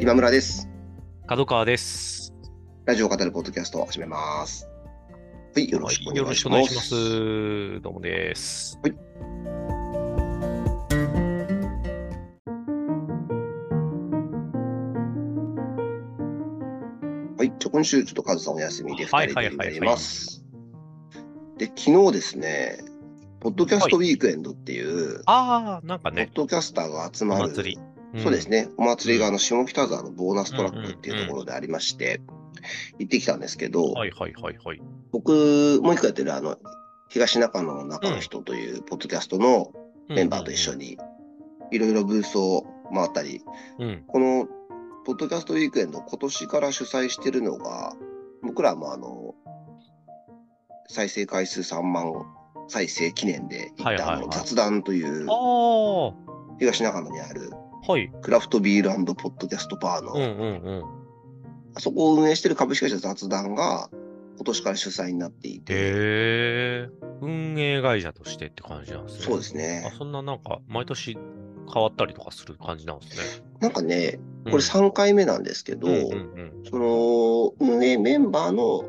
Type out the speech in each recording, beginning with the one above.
今村です。角川です。ラジオを語るポッドキャストを始めます。はい、よろしくおよ願いしろしくお願いしま。ますす。どうもです。はい、じゃあ今週ちょっとカズさんお休みで2はいはいはい人でになります。で、昨日ですね、ポッドキャストウィークエンドっていう、ああ、なんかポッね、ドキャスターが集おまる、祭り。んそうです。ね、お祭りがあの下北沢のボーナストラックっていうところでありまして、行ってきたんですけど、はいはいはいはい。僕、もう一個やってるあの、東中野の中の人というポッドキャストのメンバーと一緒に、いろいろブースを回ったり、うん。この、ポッドキャストウィークエンド、今年から主催してるのが、僕らもあの、再生回数3万再生記念で行ったあはいはいはいの雑談という東中野にあるはい。クラフトビールポッドキャストバーの、うんうんうん。あそこを運営してる株式会社雑談が、今年から主催になっていて、へえ。運営会社としてって感じなんですね。そうですあね。そんななんか、毎年変わったりとかする感じなんですね。なんかね、うんこれ3回目なんですけど、うんうんうん。その運営メンバーの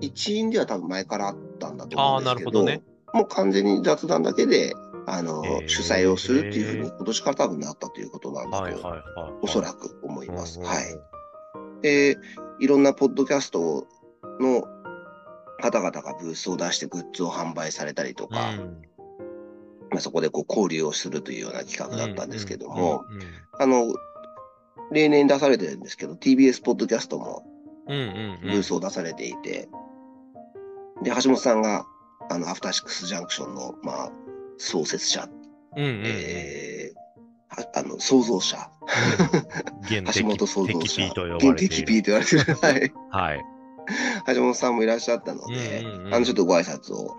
一員では多分前からあったんだと思うんですけど、あーなるほどねもう完全に雑談だけであの、へー主催をするっていうふうに今年から多分なったということなんだと。おそらく思います。はい。で、いろんなポッドキャストの方々がブースを出してグッズを販売されたりとか、うんまあ、そこでこう交流をするというような企画だったんですけども、あの、例年出されてるんですけど、TBS ポッドキャストもブースを出されていて、で、橋本さんが、あの、アフターシックスジャンクションの、まあ、創設者、うん。えあの、創造者、現橋本創造敵者。現敵 P と言われてる、はい。はい。橋本さんもいらっしゃったので、うんうんうん。あの、ちょっとご挨拶を、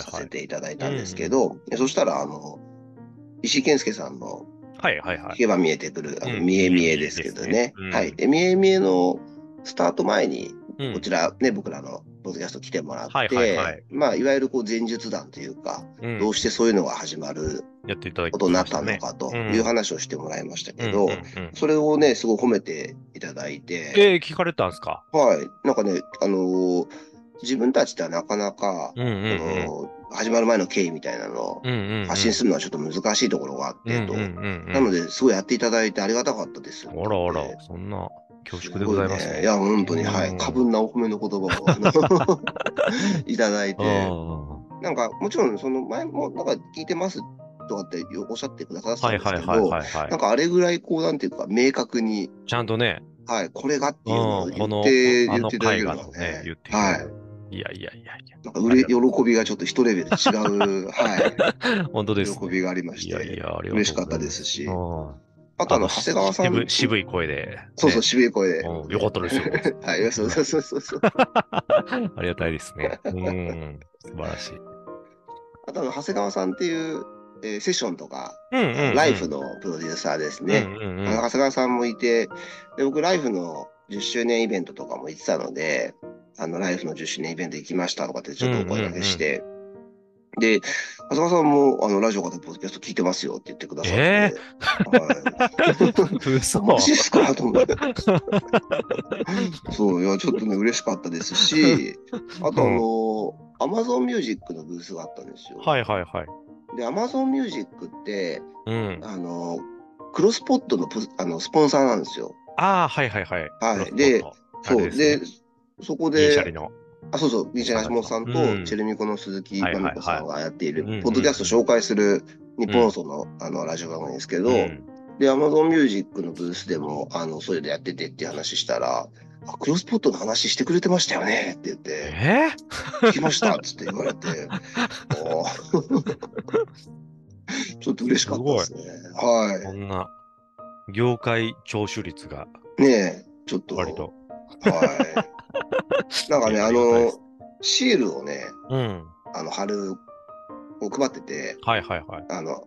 させていただいたんですけど、そしたら、あの、石井健介さんの、はいはいはい。聞。けば見えてくる、あの、うん。見え見えですけどね。はい。で、見え見えのスタート前に、うん。こちらね、僕らのポッドキャスト来てもらって、はいはいはいまあ、いわゆるこう前述談というか、うんどうしてそういうのが始まるやっていただきことになったのねかとうんいう話をしてもらいましたけど、うんうんうんそれをね、すごい褒めていただいて、えー、聞かれたんですか？はい。なんかね、あのー自分たちではなかなか、うんうんうん。この始まる前の経緯みたいなのを発信するのはちょっと難しいところがあって、と。うんうんうんうんなので、すごいやっていただいてありがたかったです。あらあら、そんな恐縮でございますね。ごねいや、本当に、はい。うん過分なお褒めの言葉を いただいて、はなんか、もちろん、その前も、なんか聞いてますとかっておっしゃってくださってたんいですけど。なんかあれぐらい、こう、なんていうか、明確に、ちゃんとね、はい、これがっていうのを言の、って、言っていただけ絵るのねね、、はい。いやいやいやいや。なんかうれ、喜びがちょっと一レベル違う、は 本当い、ですね。喜びがありまして、いやいや、嬉しかったですし、うんあとあの、長谷川さん、渋い渋い声で。そうそう、ね渋い声で。うんよかったですよ。はい、そうそうそうそう。ありがたいですね。うん。素晴らしい。あとあの、長谷川さんっていう、えーセッションとか、うんうんうんライフのプロデューサーですね。長谷川さんもいて、で僕、ライフの10周年イベントとかも行ってたので、あの、ライフの10周年イベント行きましたとかってちょっとお声掛けして、で、長谷川さんも、あの、ラジオかポッドキャスト聞いてますよって言ってくださって、えはい。嘘マジっすかと思って。そう、いや、ちょっとね、嬉しかったですし、あと、あの、アマゾンミュージックのブースがあったんですよ。はいはいはい。で、アマゾンミュージックって、うん。あの、クロスポットのプあのスポンサーなんですよ。ああ、はいはいはい。はいでそう。で、そこで銀シャ、リの。あ、そうそう、ビーチ橋本さんと、うんチェルミコの鈴木まみこさんがやっているポッドキャスト紹介する日本放送の,、あのラジオ番組ですけど、うんで、アマゾンミュージックのブースでも、あの、それでやっててっていう話したら、あクロスポットの話してくれてましたよねって言って、え？聞きましたっつって言われて、ちょっと嬉しかったですね。はこんな業界聴取率がい。ねえ、ちょっと。割と。はい。なんかね、あのす、シールをね、うん。あの、貼る、を配ってて、はいはいはい。あの、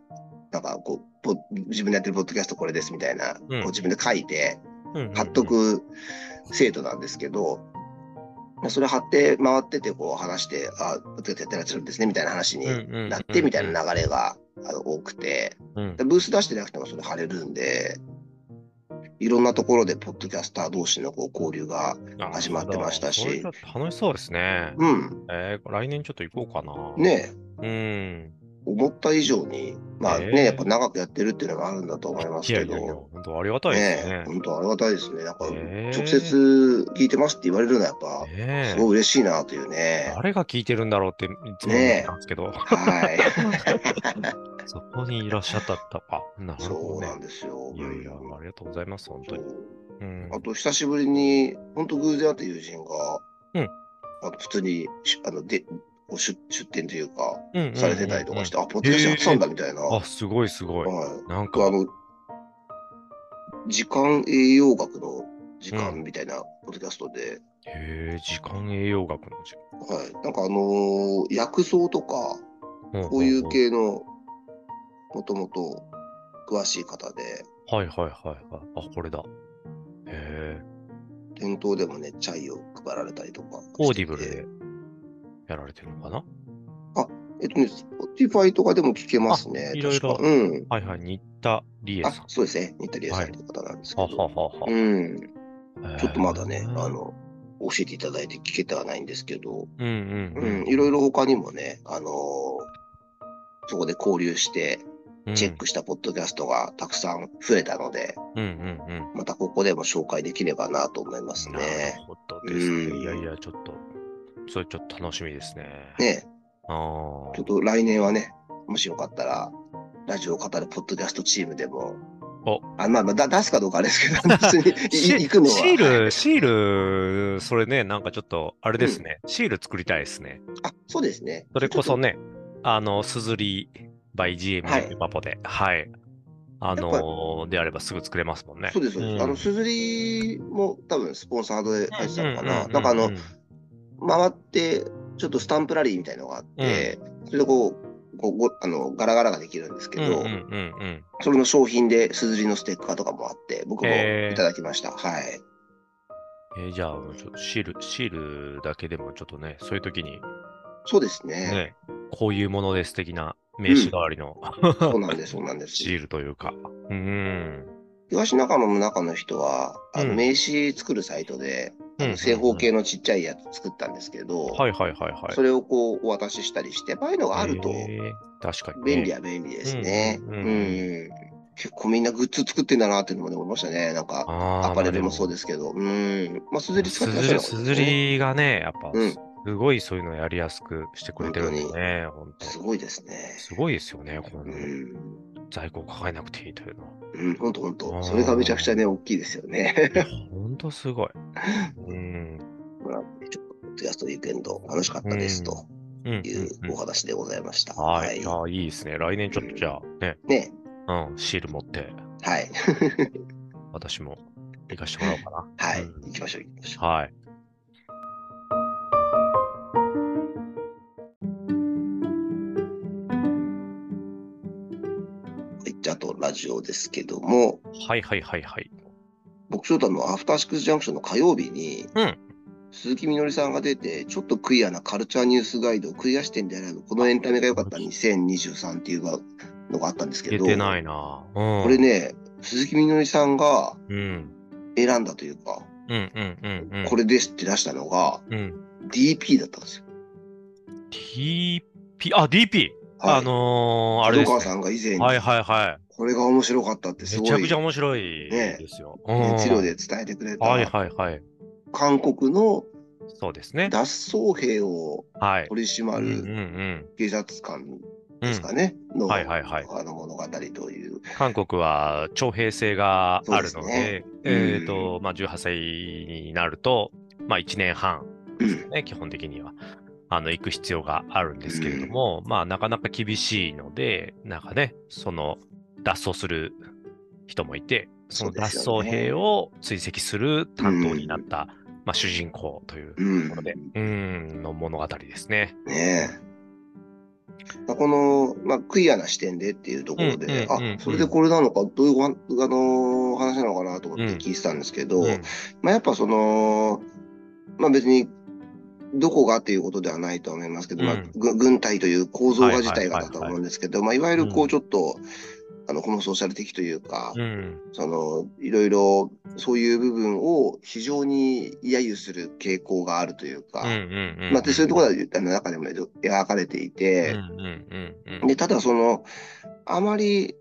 なんかこう、ポ自分でやってるポッドキャストこれですみたいな、うんこう自分で書いて、貼っと。く制度なんですけど、それ貼って回ってて、こう話して、あ、ポッドキャストやってらっしゃるんですね、みたいな話になって、みたいな流れが多くて、うんでブース出してなくてもそれ貼れるんで、いろんなところでポッドキャスター同士のこう交流が、あ始まってましたし楽しそうですね。うん、えー、来年ちょっと行こうかな。ねうん。思った以上に、まあね、ええやっぱ長くやってるっていうのがあるんだと思いますけど、いやいやいや、本当ありがたいですね。本当ありがたいですね。なんか、ええ直接聞いてますって言われるのはやっぱ、ねえすごい嬉しいなというね。誰が聞いてるんだろうっていつも思ってたんですけど、はい。そこにいらっしゃったか。なるそほどねうなん。ですよ。いやいや、うんありがとうございます、本当に。そううん。あと、久しぶりに、本当偶然会った友人が、うんあの普通にしあのでこう出出店というか、されてたりとかして、あ、ポッドキャストやってたんだみたいな。あ、すごいすごい。はい。なんか、あの、時間栄養学の時間みたいなポッドキャストで、へえ、時間栄養学の時はい。なんかあのー薬草とか、間。こういう系。系の、もともと詳しい方で、はいはいはいはい。あ、これだ。へえ、店頭でもね、チャイを配られたりとか。 Audible でやられてるのかな？えっとね、Spotify とかでも聞けますね。あいろいろ確かうん。はいはい、新田理恵あさん。、そうですね。新田理恵さんという方なんですけはど。ははは。うん。ちょっとまだね、あ、の、教えていただいて聞けてはないんですけど、うんうんう、うんん。いろいろ他にもね、あのーそこで交流して、うんチェックしたポッドキャストがたくさん増えたので、うんうんうん。またここでも紹介できればなと思いますなるね。ほどですね。うんいやいや、ちょっと、それちょっと楽しみですね。ね、あちょっと来年はね、もしよかったら、ラジオを語るポッドキャストチームでも、おあまあまあだ出すかどうかあれですけど、別に行くのは。シール、シール、それね、なんかちょっと、あれですね。シール作りたいですね。あ、そうですね。それこそね、あの、すずり by GM はいパポで、はい。あのーであればすぐ作れますもんね。そうです、そうです。あの、すすずりも多分スポンサードで入ってたのかな。うんなんかあの、うん回って、ちょっとスタンプラリーみたいのがあって、それでこう、こうごあのガラガラができるんですけど、うんうんうんうん。それの商品ですずりのステッカーとかもあって、僕もいただきました。はい。えーじゃあ、ちょっとシール、シールだけでもちょっとね、そういう時に、そうですね。ね、こういうものです的な名刺代わりの、そうなんです、そうなんです。シールというか。うん。東中野の中の人は、あのうん名刺作るサイトで、正方形のちっちゃいやつ作ったんですけど、はいはいはいはい。それをこうお渡ししたりして、ああいうのがあると確かに、ね。便利は便利ですね。うん結構みんなグッズ作ってんだなっていうのもね思いましたね。なんか、アパレルもそうまですけど、うん。まあ、すずりってらっしゃるのかでもすずり、がね、やっぱ、うんすごいそういうのやりやすくしてくれてるんでね、本当すごいですね。すごいですよね、この、うん。在庫を抱えなくていいというのは。うん、ほんとほそれがめちゃくちゃね、大きいですよね。いや本当すごい。うん。まあちょっと、ポッドキャストウィークエンド楽しかったですとうんいううんお話でございました。うんはい。いや、いいですね。来年ちょっとじゃあ、ね、ね。うん、シール持って、はい。私も行かしてもらおうかな。はい。うん行きましょう、行きましょう。はい。はいじゃあ、あとラジオですけども、はいはいはいはい。僕ちょっとあの、アフターシックスジャンクションの火曜日に、うん鈴木みのりさんが出て、ちょっとクイアなカルチャーニュースガイドをクリアしてんであれば、このエンタメが良かった2023っていうのがあったんですけど、出てないな。うん。これね、鈴木みのりさんがうん。選んだというか、うんうんうんうん。これですって出したのがうん。DP だったんですよ。DP、あ、DP! はいあのー、あれです、ね。角川さんが以前に、はいはいはこれが面白かったってい。すごいめちゃくちゃ面白いねですよ。熱量でうん伝えてくれた、はいはいはい。韓国のそうですね。脱走兵をはい。取り締まうんうんうるん。警察官うん、ですかね、の,、はいはいはいあの物語という。韓国は徴兵制があるので、ねえっ、うんと、まあ、18歳になると、まあ、1年半うんね、基本的には。あの、行く必要があるんですけれども、まあ、なかなか厳しいので、なんかね、その、脱走する人もいて、その脱走兵を追跡する担当になった、まあ、主人公といううん。ところで、うん、の物語ですね。ねえ。この、まあ、クイアな視点でっていうところで、うんうんうんうん。あ、それでこれなのか、どういうあの話なのかなと思ってうん。聞いてたんですけど、うん。まあ、やっぱその、まあ別に、どこがっていうことではないと思いますけど、まあ軍隊という構造が自体がだと思うんですけど、まあいわゆるこうん。うちょっと、あの、ホモソーシャル的というか、うん。その、いろいろ、そういう部分を非常に揶揄する傾向があるというか、そういうところは、あの中でも描かれていて、ただその、あまり、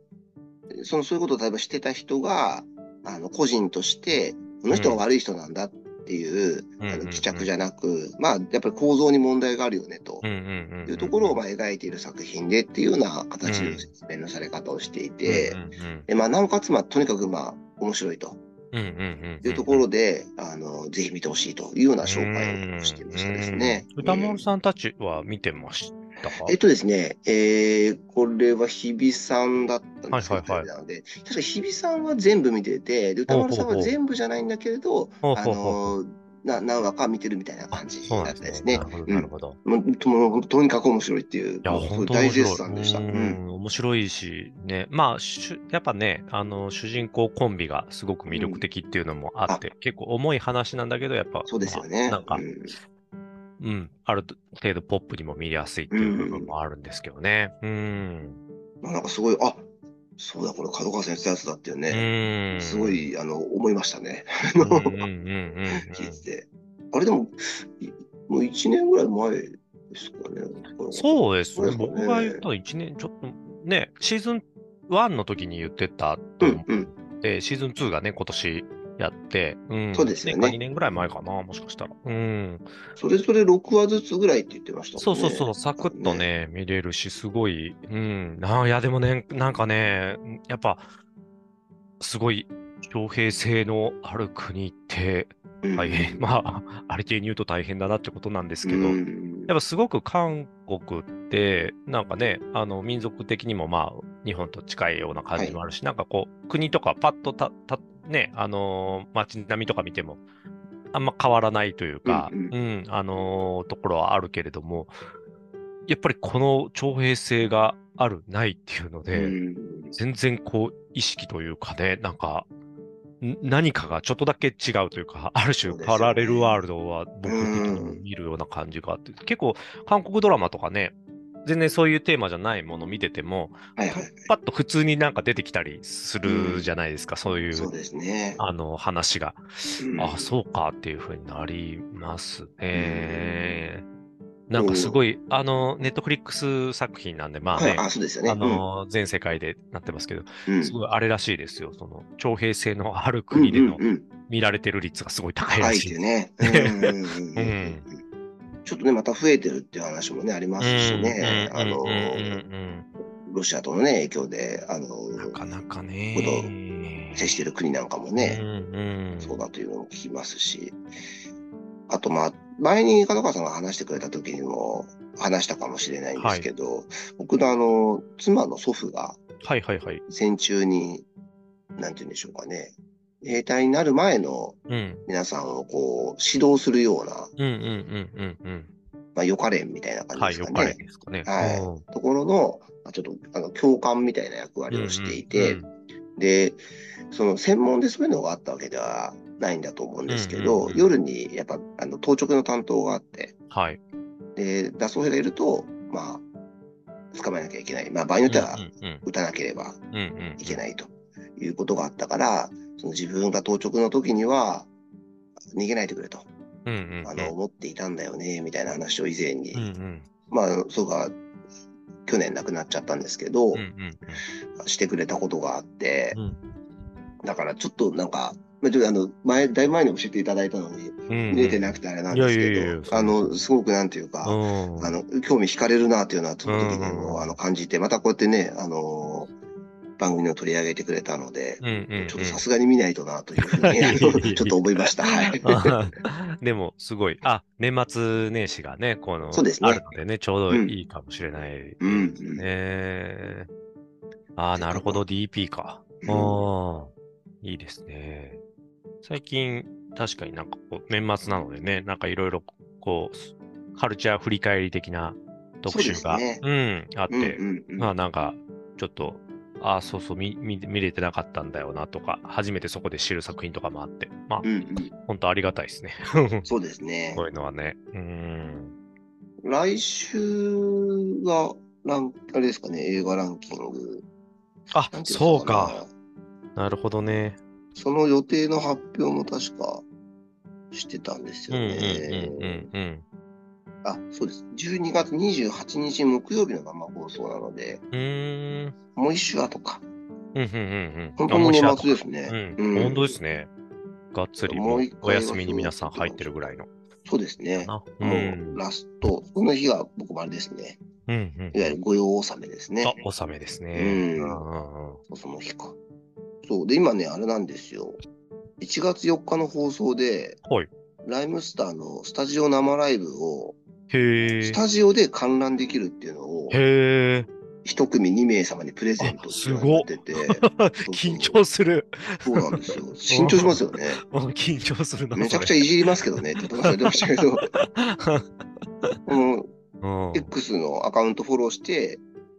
その、そういうことを例えばしてた人が、あの、個人として、この人が悪い人なんだっていう、帰着じゃなく、まあ、やっぱり構造に問題があるよね、と。いうところを、まあ、描いている作品でっていうような形の説明のされ方をしていて。で、まあ、なおかつ、まあ、とにかく、まあ、面白いと。いうところで、あの、ぜひ見てほしいというような紹介をしていましたですね。うん歌うん丸さんたちは見てました？かえっとですね、えー、これは日比さんだったんですけど、はいはいはい。なので、確か日比さんは全部見てて、で歌丸さんは全部じゃないんだけれど、あほうほうほう。のな何話か見てるみたいな感じだったですね。なるほど、うん。ととにかく面白いっていう、いや、大。絶賛でした。ううんん、面白いし、ね。まあ、しゅやっぱね、あの、主人公コンビがすごく魅力的っていうのもあって、結構重い話なんだけど、やっぱ、そうですよね。まあなんかう、んうん、ある程度ポップにも見やすいっていう部分もあるんですけどね。うん。まあなんかすごい、あそうだ、これ角川先生やつだっていううね、ん。すごいあの思いましたね。うんうんうんうんうん。聞いてて。あれでも、いもう1年ぐらい前ですかね。そうですね。ね僕が言ったの1年ちょっと、ね、シーズン1の時に言ってたと思うんうん。って、シーズン2がね、今年やって、うん。そうですよね年か2年ぐらい前かな、もしかしたら。うん。それぞれ6話ずつぐらいって言ってましたもんね。そうそうそう、サクッとね、見れるし、すごい、うん。あいや、でもね、なんかね、やっぱ、すごい、徴兵制のある国ってうん。大変、まあ、ありていに言うと大変だなってことなんですけど、うんやっぱすごく韓国って、なんかね、あの民族的にもまあ日本と近いような感じもあるし、なんかこう、国とかパッとた、たね、あのー街並みとか見ても、あんま変わらないというか、ううん。ん、あのーところはあるけれども、やっぱりこの徴兵制がある、ないっていうので、うん。全然こう、意識というかね、なんか、ん何かがちょっとだけ違うというか、ある種パラレルワールドは僕的にも見るような感じがあって、結構韓国ドラマとかね、全然そういうテーマじゃないもの見てても、はいはい。パッと普通になんか出てきたりするじゃないですか、そういうそうですね。あの話が。うんあ、そうかっていうふうになりますね。なんかすごい、あの、ネットフリックス作品なんで、まあねはい、、あ、そうですよね。あの、全世界でなってますけど、うん、すごいあれらしいですよ。その、徴兵制のある国でのうんうんうん見られてる率がすごい高いらしてい。うんうんうんうん ちょっとね、また増えてるっていう話もね、ありますしね。うんあのロシアとのね、影響で、あのうんなかなかこね。接してる国なんかもね、うんうんそうだというのも聞きますし、あと、まあ、前に角川さんが話してくれた時にも話したかもしれないんですけど、僕のあの、妻の祖父がはいはいはい。戦中に、なんて言うんでしょうかね、兵隊になる前のうん。皆さんをこう、指導するような。まあ、予科練みたいな感はい、じですかね。よかれですかね。はいうんところの、まあちょっと、あの、教官みたいな役割をしていて、うんで、その専門でそういうのがあったわけではないんだと思うんですけど、夜にやっぱ、あの、当直の担当があって、はい。で、脱走兵がいると、まあ、捕まえなきゃいけない。まあ、場合によっては撃たなければいけないということがあったから、その自分が当直の時には、逃げないでくれと、うんうん。うんあの、思っていたんだよね、みたいな話を以前に、うんうん。まあ、そうか、去年亡くなっちゃったんですけど、うんうんしてくれたことがあって、うん。だからちょっとなんか、まあちょっとあの、前、だいぶ前に教えていただいたのに、うん見れてなくてあれなんですいやいやいやけど、あの、すごくなんていうか、うん。あの、興味惹かれるなっていうのは、その時にうんも、あの、感じて、またこうやってね、あの、番組を取り上げてくれたので、うんうんうんちょっとさすがに見ないとなというふうに、ちょっと思いました。はい。あ でも、すごい。あ、年末年始がね、この、そうですねあるのでね、ちょうどいいかもしれないうんですね。ああ、なるほど、DP か。うんああ、いいですね。最近、確かになんかこう、年末なのでね、なんかいろいろ、こう、カルチャー振り返り的な特集が、そうですうん、あって、うんうんうんまあなんか、ちょっと、ああ、そうそう見、見、見れてなかったんだよなとか、初めてそこで知る作品とかもあって、まあ、うんうん本当ありがたいですね。そうですねこ。ういうのはね。うん。来週が、ラン、あれですかね、映画ランキングあそうか。なるほどね。その予定の発表も確かしてたんですようんうんね。うんうんうん。あ、そうです。12月28日木曜日の生放送なので、う。もう一週後か。うんうんうんうん。本当に年末ですね。うん、うん本当ですね。がっつりもうお休みに皆さん入ってるぐらいの。そうですね。あ、う。もうんラスト、その日が僕もあれですね。うんうん。いわゆる御用納めですね。あ、納めですね。うんその日か。そう。で、今ね、あれなんですよ。1月4日の放送で、はいライムスターのスタジオ生ライブを、ス。タジオで観覧できるっていうのを、へえ。一組2名様にプレゼントっていうのをやってて、緊張する。そうなんですよ。緊張しますよね。うん緊張するな。めちゃくちゃいじりますけどねって言ってましたけど、この。X のアカウントフォローして、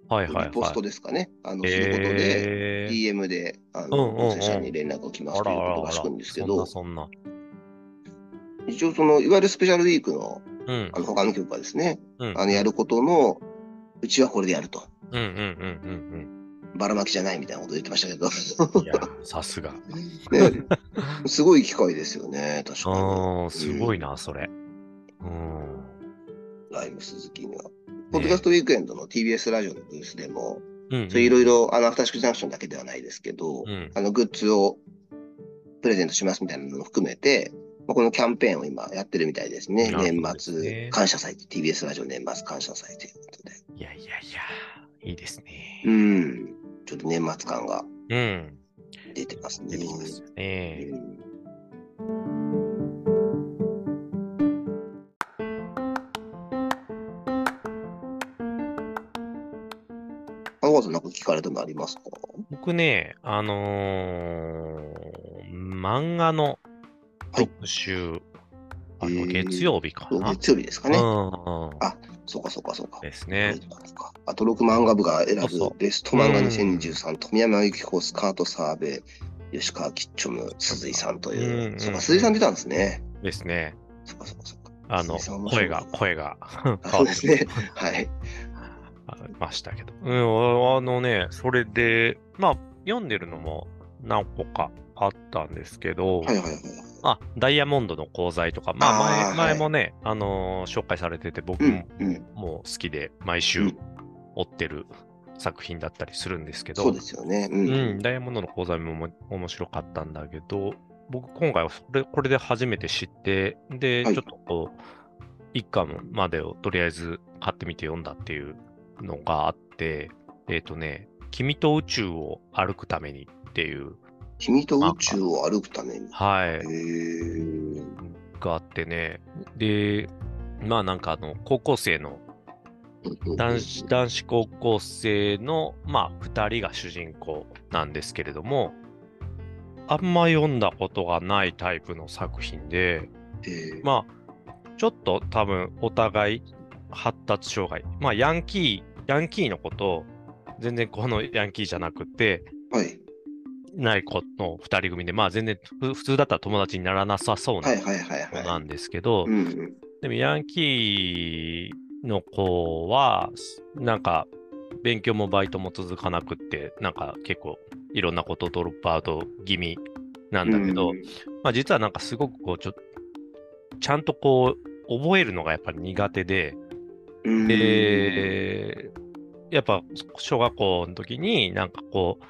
はいはいポストですかね。あの、そういうことで。DM で、あの、音声さんに連絡が来ますということらしくんですけど、一応その、いわゆるスペシャルウィークの、そんな。あの、他の曲がですね、うん。うん。あの、やることの、うちはこれでやると。うんうんうんばらまきじゃないみたいなこと言ってましたけど、さすが。ね、すごい機会ですよね、確かうん、すごいな、それ。うん。に。ライム鈴木には。ポッドキャストウィークエンドの TBS ラジオのブースでも、うん。そういろいろ、あの、アフターシックスジャンクションだけではないですけど、うん。あの、グッズをプレゼントしますみたいなのも含めて、まあこのキャンペーンを今やってるみたいですね。年末感謝祭、TBS ラジオ年末感謝祭ということで。いやいやいや、いいですね。うん。ちょっと年末感がうん。出てますね。出てきますよね。うんなんか聞かれたのありますか？僕ね、あのー漫画のはい特集、あの月曜日かな。月曜日ですかね。うん。あそうかそうかそうか。ですね。あと6漫画部が選ぶベスト漫画2023、富山由紀子、スカートサーベイ、吉川キッチョム、鈴井さんという。うんそうか、鈴井さん出たんですね。ですね。そうかそうかそうか。あの、声が、声がそうですね。はい。ましたけど。うん、あのね、それで、まあ、読んでるのも何個かあったんですけど、はいはいはい。あ、ダイヤモンドの講座とか、まあ前、前もね、あのー紹介されてて、僕も好きで、毎う週ん。追ってる作品だったりするんですけど、そうですよね。う。うんん、ダイヤモンドの講座もも面白かったんだけど、僕今回はそれこれで初めて知って、で、はい。ちょっとこう、一巻までをとりあえず買ってみて読んだっていうのがあって、えっ、とね、君と宇宙を歩くためにっていう、君と宇宙を歩くために。はい。があってね、で、まあなんかあの、高校生の男子男子高校生の、まあ、2人が主人公なんですけれども、あんま読んだことがないタイプの作品で、え。ーまあ、ちょっと多分お互い発達障害、まあ、ヤンキー、ヤンキーのこと、全然このヤンキーじゃなくて、はい。ない子の2人組で、まあ全然ふ普通だったら友達にならなさそうな子なんですけど。でもヤンキーの子は、なんか、勉強もバイトも続かなくって、なんか結構いろんなことドロップアウト気味なんだけど、うんまあ実はなんかすごくこう、ちょちゃんとこう、覚えるのがやっぱり苦手で、うん、で、やっぱ小学校の時になんかこう、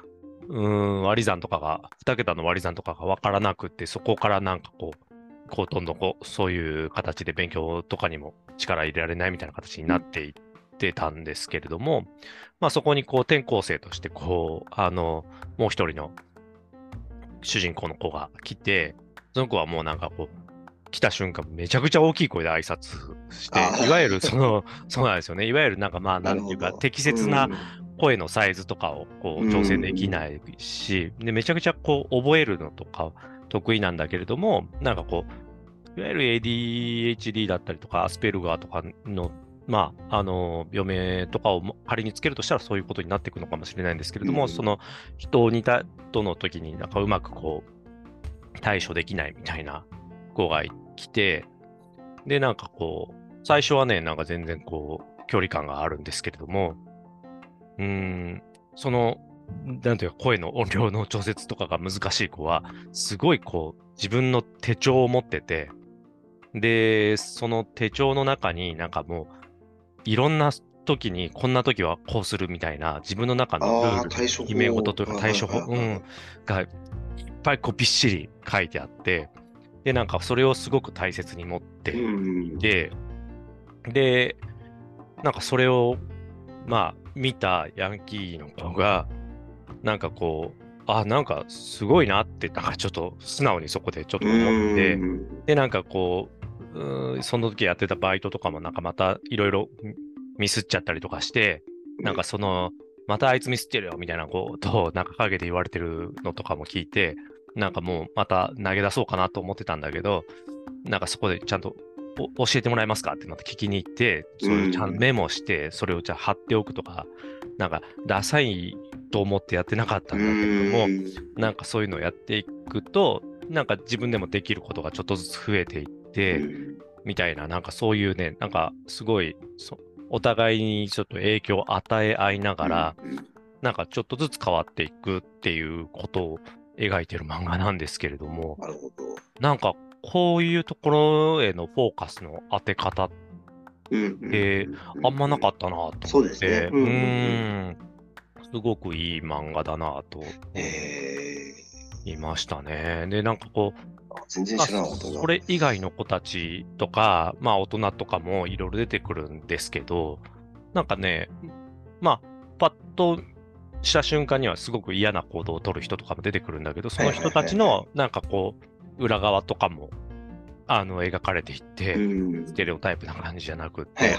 うーん、割り算とかが、2桁の割り算とかが分からなくって、そこからなんかこう、こうどんどんこう、そういう形で勉強とかにも力入れられないみたいな形になっていってたんですけれども、まあそこにこう転校生としてこう、あの、もう一人の主人公の子が来て、その子はもうなんかこう、来た瞬間めちゃくちゃ大きい声で挨拶していわゆるその、そうなんですよね。いわゆるなんかまあ、なんていうか、適切なうん声のサイズとかをこううん。調整できないし、でめちゃくちゃこう覚えるのとか得意なんだけれども、なんかこう、いわゆる ADHD だったりとか、アスペルガーとかの、まあ、あの、病名とかをも仮につけるとしたらそういうことになっていくのかもしれないんですけれども、うん。その人にたとの時になんかうまくこう、対処できないみたいな子が来て、で、なんかこう、最初はね、なんか全然こう、距離感があるんですけれども、うーん、そのなんていうか、声の音量の調節とかが難しい子は、すごいこう、自分の手帳を持ってて、で、その手帳の中になんかもう、いろんな時に、こんな時はこうするみたいな、自分の中のルール、対処法。決め事というか対処法、うん、がいっぱいこうびっしり書いてあって、で、なんかそれをすごく大切に持ってうんいて、で、なんかそれを、まあ、見たヤンキーの子が、なんかこう、あ、なんかすごいなって、なんかちょっと素直にそこでちょっと思って、うん。で、なんかこう、うその時やってたバイトとかもなんかまたいろいろミスっちゃったりとかして、なんかその、またあいつミスってるよみたいなことをなんか陰で言われてるのとかも聞いて、なんかもうまた投げ出そうかなと思ってたんだけど、なんかそこでちゃんとお教えてもらえますか？ってまた聞きに行って、それをちゃんとメモして、それをじゃあ貼っておくとか、なんかダサいと思ってやってなかったんだけれども、なんかそういうのをやっていくと、なんか自分でもできることがちょっとずつ増えていって、みたいな、なんかそういうね、なんかすごいそお互いにちょっと影響を与え合いながら、なんかちょっとずつ変わっていくっていうことを描いてる漫画なんですけれども。なんかこういうところへのフォーカスの当て方うんえあんまなかったなと思って、そうですね。ううんうんうん。ん、すごくいい漫画だなとえ。言いましたね。で、なんかこう、ー、全然まあ知らなかったな。それ以外の子たちとか、まあ大人とかもいろいろ出てくるんですけど、なんかね、まあ、パッとした瞬間にはすごく嫌な行動を取る人とかも出てくるんだけど、その人たちのなんかこう、裏側とかも、あの、描かれていって、うん。ステレオタイプな感じじゃなくって、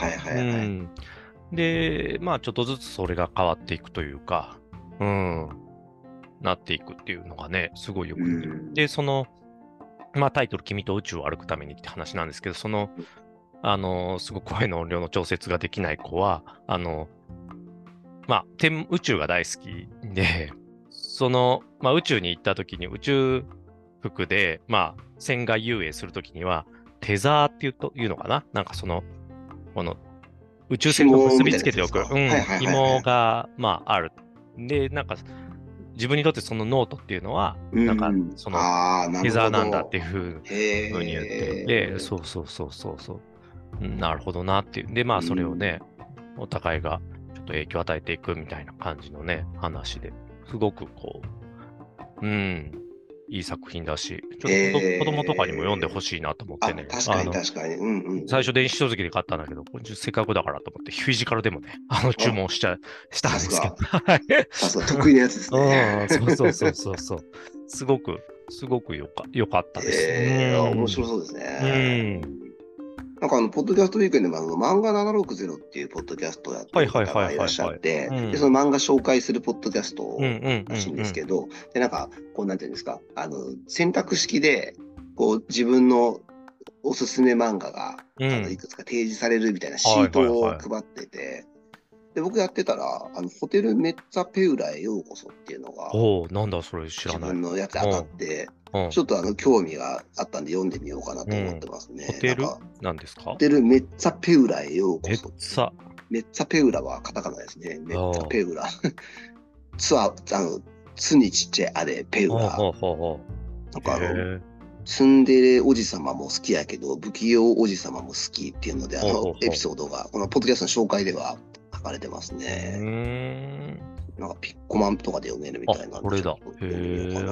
で、まあちょっとずつそれが変わっていくというか、うん、なっていくっていうのがね、すごいよくできるうん。で、その、まあタイトル、君と宇宙を歩くためにって話なんですけど、その、あの、すごく声の音量の調節ができない子は、あの、まあ、天宇宙が大好きで、その、まあ宇宙に行った時に宇宙服で、まあ、船外遊泳するときには、tether っていうというのかな？なんかその、この、宇宙船と結びつけておく、紐みたいなやつですか？はいはいはいはい。紐が、まあ、ある。で、なんか、自分にとってそのノートっていうのは、なんかうん、その、 tether なんだっていうふうに言ってで、そうそうそうそうそう。うんなるほどなっていう。で、まあ、それをね、お互いがちょっと影響を与えていくみたいな感じのね、話で。すごくこう、うん、いい作品だし、ちょっと子,、えー子供とかにも読んでほしいなと思ってあ、ね。確かに確かに。うんうん。最初電子書籍で買ったんだけど、せっかくだからと思って、フィジカルでもね、あの注文しちゃしたんですけど。はい。さすが得意なやつですね。うん、そうそうそうそうそう。すごく、すごくよかよかったです。えー、うん面白そうですね。うんなんかあの、ポッドキャストウィークエンドでもあの、漫画760っていうポッドキャストをやってる方はいらっしゃってうん、で、その漫画紹介するポッドキャストらしいんですけど、で、なんか、こう、なんていうんですか、あの、選択式で、こう、自分のおすすめ漫画が、うん。あのいくつか提示されるみたいなシートを配ってて、で、僕やってたら、あの、ホテルメッツァペウラへようこそっていうのが、おお、なんだそれ知自らない。分のやつで当たって、うんちょっとあの、興味があったんで読んでみようかなと思ってますね。ホテル？なんですか？ホテルメッツァペウラへようこめっそ。さ。メッツァペウラはカタカナですね。メッツァペウラ。ツは、あの、ツにちっちゃいあれ、ペウラ。ほうほうほうほう。なんかあの、へツンデレおじさまも好きやけど、不器用おじさまも好きっていうので、あのエピソードが、このポッドキャストの紹介では書かれてますえ。うね。なんかピッコマンとかで読めるみあたいなこれだ。へ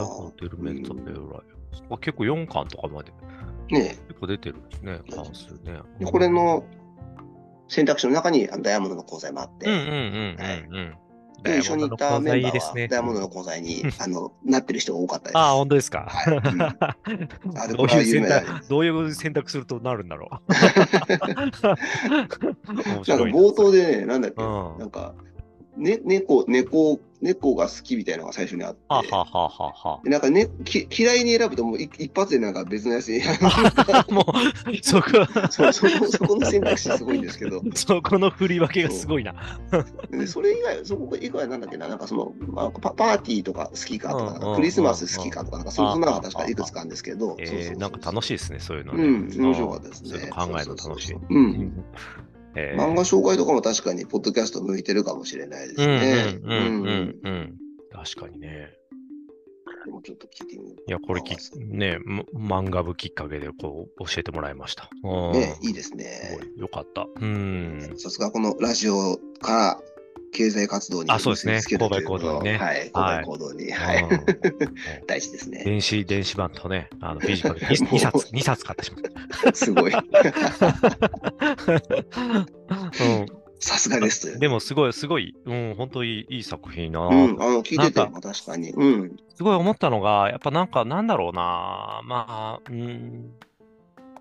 ホテルメッツァペウライ。あ結構4巻とかまでね結構出てるんですね。関数ね。でこれの選択肢の中にダイヤモンドの鉱材もあって、うんうんうんうん一緒にたメンバーは、ねダイヤモンドの鉱材にあのなってる人が多かったです。ああ、本当ですか？はいうん どういう選択、どういう選択するとなるんだろう。面なんか。冒頭でね、なんだっけ、うんなんか、ね、猫、猫、猫が好きみたいなのが最初にあって、ははははなんかね、き嫌いに選ぶともう一一発でなんか別のやつに、もう、そこ、そうそこそこの選択肢すごいんですけど、そこの振り分けがすごいな。でそれ以外、そこ以外なんだっけな、なんかその、まあ、パパーティーとか好きかとか、クリスマス好きかとか、なんかそそんなのが確かうんいくつかあるんですけど、えー、なんか楽しいですね、そういうのね。うん、面白かったですね。考えるの楽しい。うん。えー漫画紹介とかも確かに、ポッドキャスト向いてるかもしれないですうんね。うんうんうんうん。確かにね。でもちょっと聞いてみる。いや、これき、ね、ま漫画部きっかけでこう教えてもらいました。うんね、いいですすねご。いよかった。うん。さすがこのラジオから経済活動にあそうですね購買行動にねはい、購買行動に、はい、うん 大事ですね。電子、電子版とね、あの、フィジカル 2, 2冊、2冊買ってしまっ すごい。た。うん。さすがです。でも、すごい、すごい、うん、本当にいい作品な。うん、あの、聞いてても確かに。うん。すごい思ったのが、やっぱなんか、なんだろうな、まあ、うん、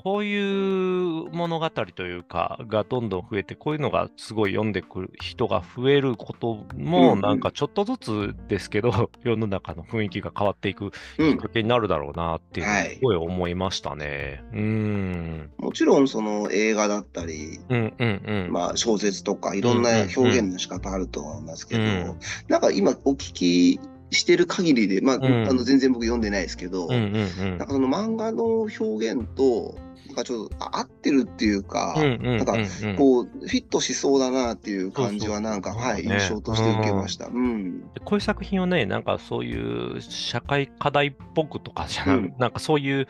こういう物語というか、がどんどん増えて、こういうのがすごい読んでくる人が増えることうんも、うんなんかちょっとずつですけど、世の中の雰囲気が変わっていくうんきっか。けになるだろうなってすごい思いましたね。うん。もちろん、その映画だったり、うんうんうん。まあ、小説とかいろんな表現の仕方あると思いますけど、うんなんか今お聞きしてる限りで、まあ、んあの全然僕読んでないですけど、うんうんうんなんかその漫画の表現と、なんかちょっとあ合ってるっていうか、なんかうんこう、フィットしそうだなっていう感じはなんか、はい、ね印象として受けました。うん。でこういう作品をね、なんかそういう社会課題っぽくとかじゃなんなんかそういう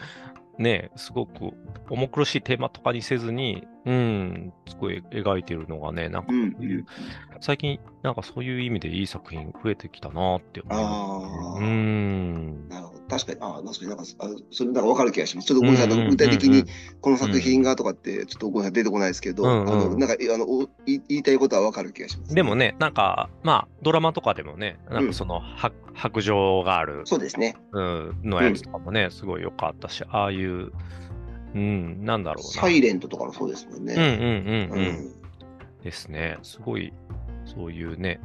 ね、すごく重苦しいテーマとかにせずに、うん、すごい描いてるのがね、なんか最近、なんかそういう意味でいい作品増えてきたなって思いますあ。うん。なるほど。確かに、ああ、確かになんか、あそれなんか分かる気がします。ちょっとごめんなさい、うんうんうんうん具体的にこの作品がとかって、ちょっとごめんなさい、出てこないですけど、うんうんあの、なんか、あの、お言い言いたいことは分かる気がします。でもね、なんか、まあ、ドラマとかでもね、なんかその、は白状がある、そうですね。うん、のやつとかもね、すごい良かったし、ああいう、うん、なんだろうな。サイレントとかもそうですもんうんね。うんうんうん。うんですね。すごい、そういうね、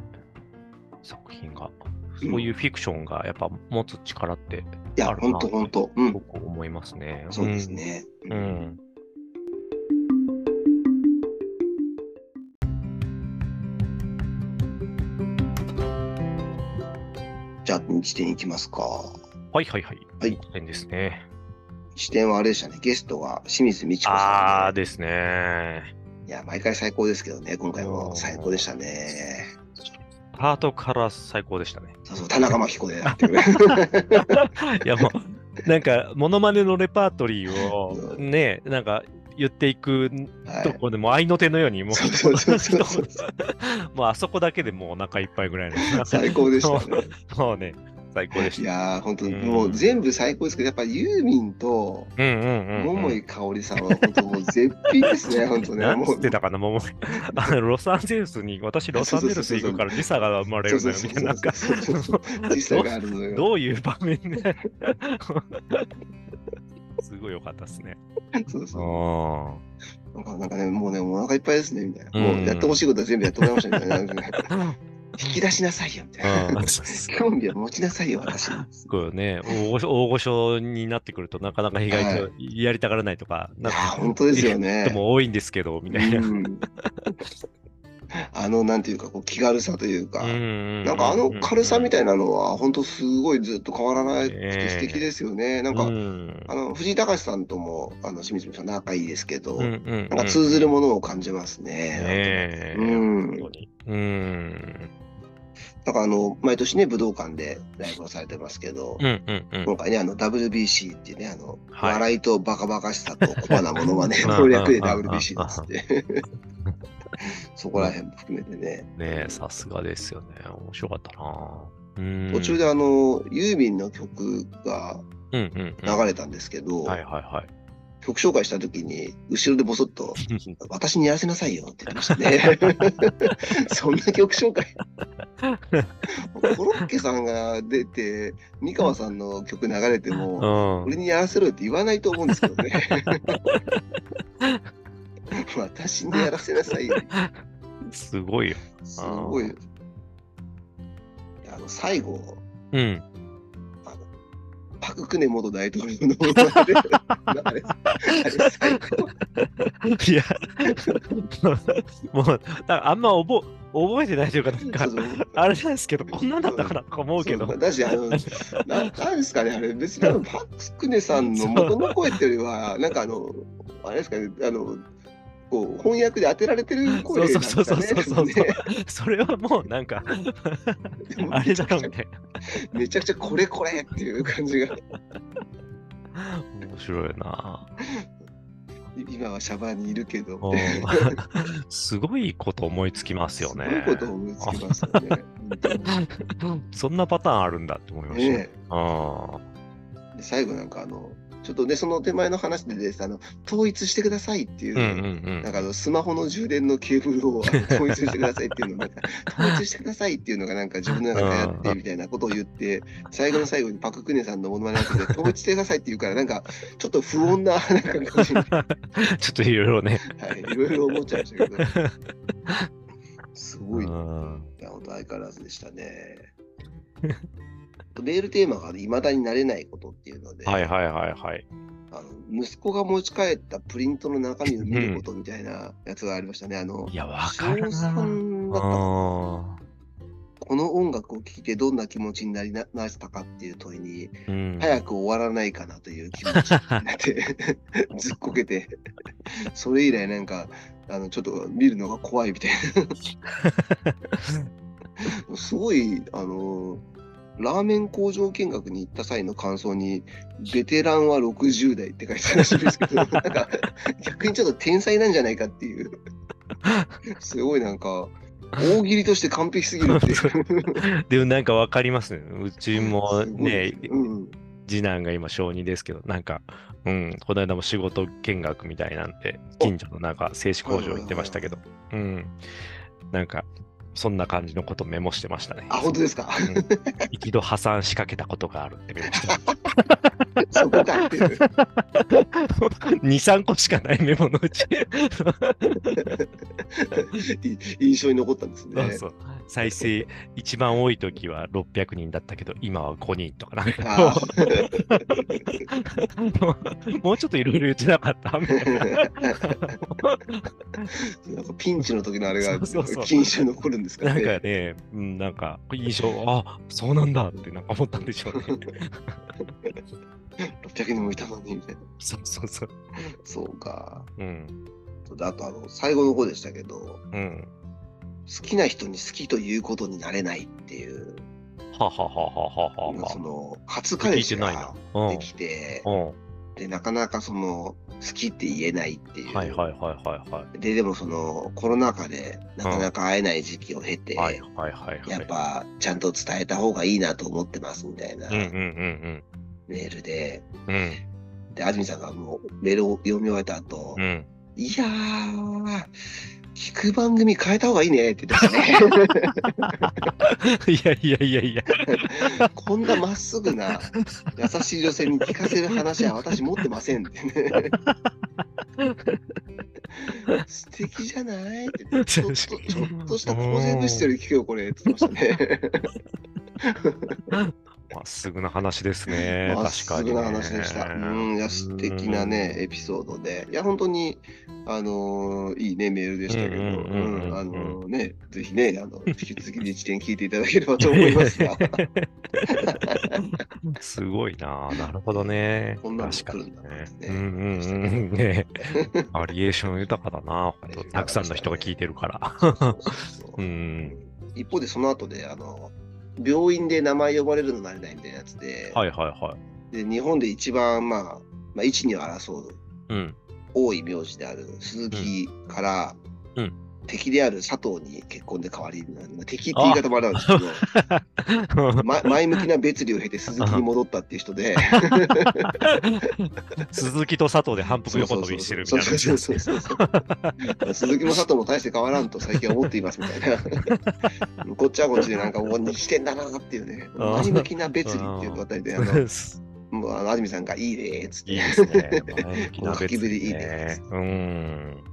作品が、うんそういうフィクションがやっぱ持つ力っていや、あるな本当本当うん。僕思いますね。そうですね。うん。うん。じゃあ、日点いきますか。はいはいはい。はい一点ですね。視点はあれでしたね。ゲストが清水美智子あさんで。あですね。いや、毎回最高ですけどね、今回も最高でしたね。スタートから最高でしたね。そうそう、田中真紀子でやってくれ。いやもう、なんか、モノマネのレパートリーをうね、なんか言っていくはい。ところでもう合いの手のようにもうあそこだけでもうお腹いっぱいぐらいの。最高でしたね。もうね、最高でした。いやー、本当うんもう全部最高ですけど、やっぱユーミンと。桃井かおりさんは本当もう絶品ですね、本当ね。もうてたかな、桃井。あのロサンゼルスに、私ロサンゼルス行くから時差が生まれるんだよみたいな。なんか時差があるのよ。どういう場面で。すごい良かったですね。そうそうあなんかなんかね、もうね、お腹いっぱいですね、みたいな。うんもうやってほしいことは全部やってもらいましたみたいな。引き出しなさいよ、みたいな。あ。興味は持ちなさいよ、私に。すごいね、大御所大御所になってくるとなかなか意外とやりたがらないとか、いやなんかー、本当ですよね人。も多いんですけど、みたいな。うん あの、なんていうか、こう気軽さというか、ななんかあの軽さみたいいなのは、本当すごいずっと変わらない素敵ですよね。なんか、うんあの藤井隆さんとも、あの清水さん仲いいですけど、うんうんうんなんか通ずるものを感じますね。ねえうんうん。なんかあの、毎年ね、武道館でライブをされてますけど、うんうんうん。今回ね、あの WBC っていうね、あの、はい笑いとバカバカしさと小花ものまねの略で WBC だっつって。そこら辺も含めてね。ねえ、さすがですよね。面白かったな。うん途中であの、ユーミンの曲がうんうんうん流れたんですけど、はいはいはい。曲紹介した時に、後ろでボソッと、私にやらせなさいよって言ってましたね。そんな曲紹介。コロッケさんが出て、三河さんの曲流れても、うん俺にやらせろって言わないと思うんですけどね。私にやらせなさいよ。すごいよ。すごい。いやあの最後、うん。パク・クネ元大統領のあれあれ最高。いや、もう、あんま覚覚えてないというか、なんかそう、そうあれなんですけど、こんなんだったかなとか思うけど。そうだし、あの、ななんですかね、あれ、別にパク・クネさんの元の声っていうよりは、なんかあの、あれですかね、あの、こう翻訳で当てられてる 声なんですかね。そうそうそうそうそ それはもうなんか、あれだろみたいめちゃくちゃこれこれっていう感じが。面白いな。今はシャバにいるけど。すごいこと思いつきますよね。すごいこと思いつきますよね。そんなパターンあるんだって思いました。ね、あ最後なんかあの、ちょっとね、その手前の話でです、あの、統一してくださいっていう、うんうんうん、なんかスマホの充電のケーブルを統一してくださいっていうのが、統一してくださいっていうのがなんか自分の中でやってみたいなことを言って、最後の最後にパククネさんのものまねで統一してくださいって言うから、なんか、ちょっと不穏な、なんか感じちょっといろいろね。はい、いろいろ思っちゃいましたけど。すごい。いや、本当相変わらずでしたね。メールテーマがいまだになれないことっていうので、はいはいはいはい。あの息子が持ち帰ったプリントの中身を見ることみたいなやつがありましたね。あの、いや、わかるな。この音楽を聴いてどんな気持ちになりななったかっていう問いに、うん、早く終わらないかなという気持ちになって ずっこけてそれ以来なんかあのちょっと見るのが怖いみたいな すごいあのラーメン工場見学に行った際の感想に、ベテランは60代って書いてあるらしいんですけど、なんか逆にちょっと天才なんじゃないかっていう、すごいなんか、大喜利として完璧すぎるっていう。でもなんかわかります。ね。うちもね、うん、次男が今小2ですけど、なんか、うん、この間も仕事見学みたいなんで、近所のなんか製紙工場行ってましたけど、うん、なんか、そんな感じのことメモしてましたね。あ、本当ですか、うん、一度破産しかけたことがあるってメモしてました。そこかっていう。2、3個しかないメモのうち。印象に残ったんですね。そうそう再生一番多い時は600人だったけど、今は5人とかなんか もうちょっといろいろ言ってなかったみたいな。なんかピンチの時のあれが印象に残るんですかね。なんかね、うん、なんか印象、あそうなんだってなんか思ったんでしょうね。600人もいたのにみたいな。そうそうそう。そうか。うん。あとあの最後の方でしたけど、うん、好きな人に好きということになれないっていう。はははははその、初彼氏ができて、で、なかなかその、好きって言えないっていう。はいはいはいはいはい。で、でもその、コロナ禍でなかなか会えない時期を経て、はいはいはい。やっぱ、ちゃんと伝えた方がいいなと思ってますみたいな、メールで、うん。で、安住さんがもうメールを読み終えた後、うん、いやー、聞く番組変えた方がいいねって言ってましたね。いやいやいやいや。こんなまっすぐな優しい女性に聞かせる話は私持ってませんってね。素敵じゃないってちょっとちょっとした当然のしてる聞けよこれって言ってましたね。まっすぐな話ですね。まっすぐな話でした。うん、いや、素敵なね、エピソードで。いや、本当に、あのー、いいね、メールでしたけど、うん、あのー、ね、ぜひね、あの、引き続き日点聞いていただければと思いますが。すごいななるほどね。こんなの来るんだね。うんうんうん。ねバリエーション豊かだなたくさんの人が聞いてるから。うん。一方で、その後で、あの、病院で名前呼ばれるのなれないみたいなやつで、はいはいはい。で、日本で一番、まあ、まあ、一二を争う、うん、多い名字である鈴木から、うん、敵である佐藤に結婚で代わりに、敵って言い方もあるんですけど、ま、前向きな別離を経て鈴木に戻ったっていう人で鈴木と佐藤で反復横跳びしてるみたいな。鈴木も佐藤も大して変わらんと最近は思っていますみたいな。こっちはこっちでなんか、おに来てんだなっていうね、前向きな別離っていうのあたりで、あの、もう安住さんがいいねっつって。いいですね。前向きな別離、ね。いいね。うん。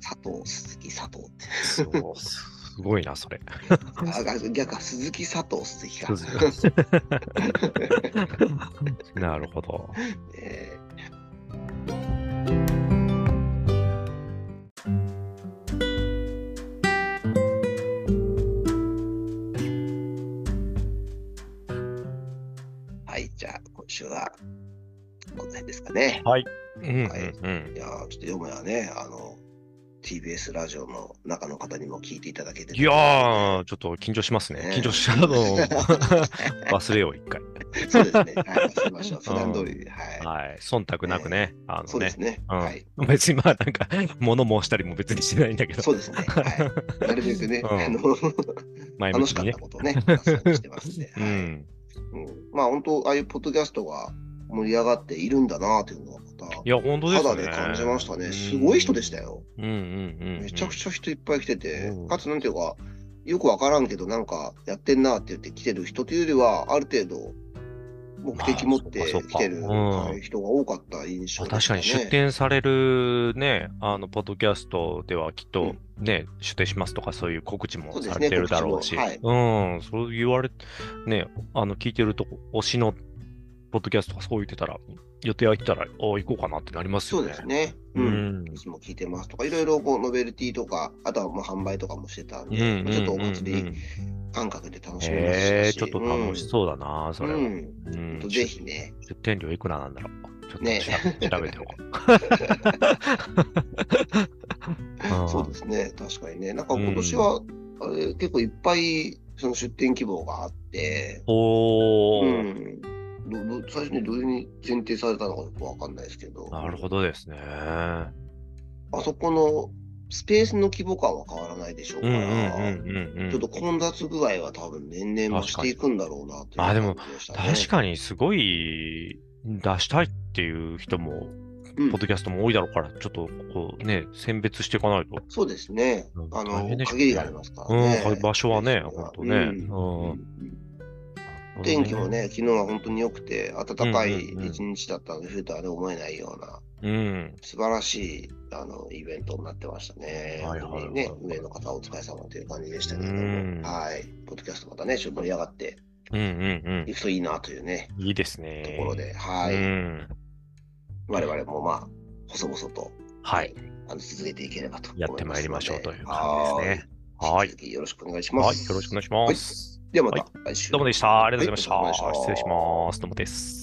佐藤、鈴木、佐藤って。そう、すごいな、それ。あ逆か、鈴木、佐藤、鈴木か。なるほど。えーはい、じゃあ今週はこの辺ですかね。はい。うん、はい。うん、いやちょっと読むやね、あの、TBS ラジオの中の方にも聞いていただけて。いやー、ちょっと緊張しますね。ね緊張しちゃうの 忘れよう、一回。そうですね。はい、忘れましょう。普段通りで。はい。はい。忖度なくね。あのねそうです。ね。うんはい。別にまあなんか、物申したりも別にしてないんだけど、そうですね。はい。なるべくね、うんあの、前向きにね楽しかった。ことをね、してますんで。はい。うん。うんまあ本当、ああいうポッドキャストが盛り上がっているんだなというのはいや、本当ですね。肌で感じましたね。すごい人でしたよ。うんうんうんうん。めちゃくちゃ人いっぱい来てて。うん、かつなんていうか、よくわからんけど、なんかやってんなって言って来てる人というよりは、ある程度、目的持って来てるうん。はい人が多かった印象まあ確かに出店されるね、あの、ポッドキャストではきっとね、出店しますとかそういう告知もされてるだろうし、告知うん、そう言われ、ね、あの、聞いてると、推しのポッドキャストとかそう言ってたら、予定空いてたら、お行こうかなってなりますそうよね。ですね。ううん。ん。いつも聞いてますとか、いろいろこうノベルティとか、あとはもう販売とかもしてたんうんで、ちょっとお祭りうん感覚で楽しめまへしたし。えちょっと楽しそうだな、それは。うん。ぜひね、出店料いくらなんだろう。ちょっとね調調べておこう。そうですね、確かにね。なんか今年は、あれ結構いっぱいその出店希望があって、おうー、ん。どど最初にどういうふうに前提されたのかよくわかんないですけど、なるほどですね。あそこのスペースの規模感は変わらないでしょうから、うんうんうんうんうん。ちょっと混雑具合は多分年々増していくんだろうなというあでも確かにすごい出したいっていう人も、うんポッドキャストも多いだろうから、ちょっとこうね、選別していかないと。そうですねうん。あの限りがありますからね。うん場所はねスペースがほんとねうんうん天気もね、昨日は本当に良くて、暖かいうんうんうん一日だったので、冬とはね、思えないような、うん。素晴らしいあのイベントになってましたね。はいはいはい本当にね、上の方お疲れ様という感じでしたけれども、うんはい。ポッドキャストまたね、ちょっと盛り上がってうんうんいくといいなというね、うん。いいですね。ところで、はい。うん。我々もまあ、細々と、はい。あの続けていければと思いや。ってまいりましょうという感じですね。は。はいよろしくお願いしまはい。す。よろしくお願いします。ではまた来週。どうもでした。ありがとうございました。はい失礼します。どうもです。